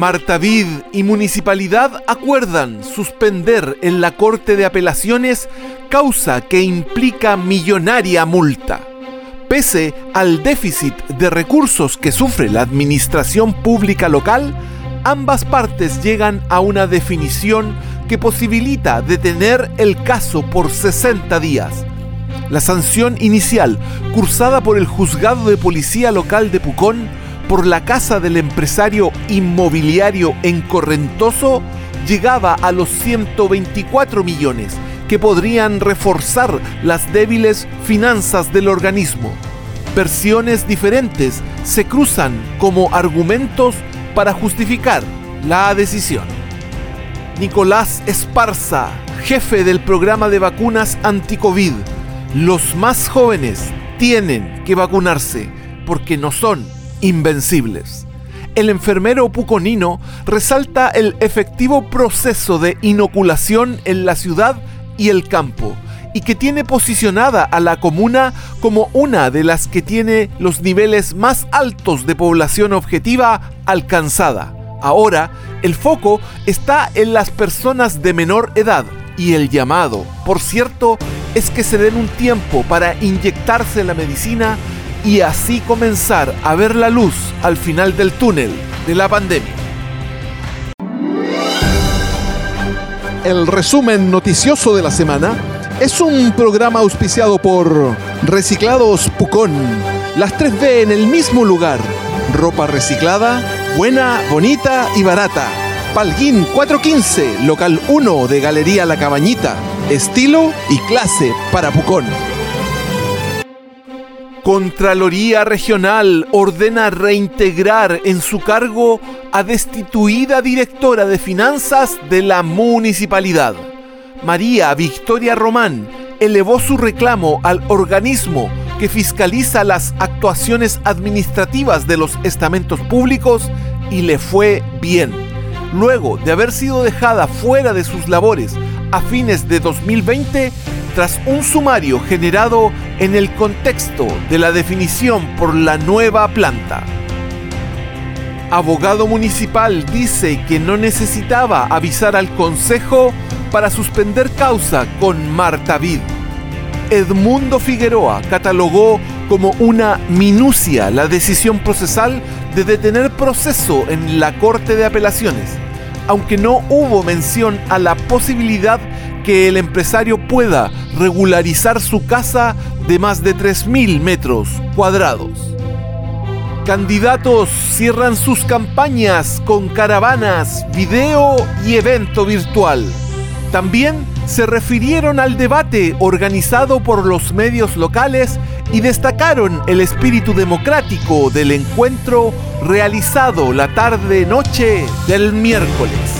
Martavid y Municipalidad acuerdan suspender en la Corte de Apelaciones causa que implica millonaria multa. Pese al déficit de recursos que sufre la administración pública local, ambas partes llegan a una definición que posibilita detener el caso por 60 días. La sanción inicial, cursada por el juzgado de policía local de Pucón, por la casa del empresario inmobiliario en Correntoso llegaba a los 124 millones que podrían reforzar las débiles finanzas del organismo. Versiones diferentes se cruzan como argumentos para justificar la decisión. Nicolás Esparza, jefe del programa de vacunas anti-COVID. Los más jóvenes tienen que vacunarse porque no son invencibles. El enfermero puconino resalta el efectivo proceso de inoculación en la ciudad y el campo, y que tiene posicionada a la comuna como una de las que tiene los niveles más altos de población objetiva alcanzada. Ahora, el foco está en las personas de menor edad y el llamado, por cierto, es que se den un tiempo para inyectarse la medicina y así comenzar a ver la luz al final del túnel de la pandemia. El resumen noticioso de la semana es un programa auspiciado por Reciclados Pucón. Las 3B en el mismo lugar. Ropa reciclada, buena, bonita y barata. Palguín 415, local 1 de Galería La Cabañita. Estilo y clase para Pucón. Contraloría Regional ordena reintegrar en su cargo a destituida directora de finanzas de la municipalidad. María Victoria Román elevó su reclamo al organismo que fiscaliza las actuaciones administrativas de los estamentos públicos y le fue bien. Luego de haber sido dejada fuera de sus labores a fines de 2020, tras un sumario generado en el contexto de la definición por la nueva planta. Abogado municipal dice que no necesitaba avisar al Consejo para suspender causa con Marta Vid. Edmundo Figueroa catalogó como una minucia la decisión procesal de detener proceso en la Corte de Apelaciones, aunque no hubo mención a la posibilidad que el empresario pueda regularizar su casa de más de 3.000 metros cuadrados. Candidatos cierran sus campañas con caravanas, video y evento virtual. También se refirieron al debate organizado por los medios locales y destacaron el espíritu democrático del encuentro realizado la tarde-noche del miércoles.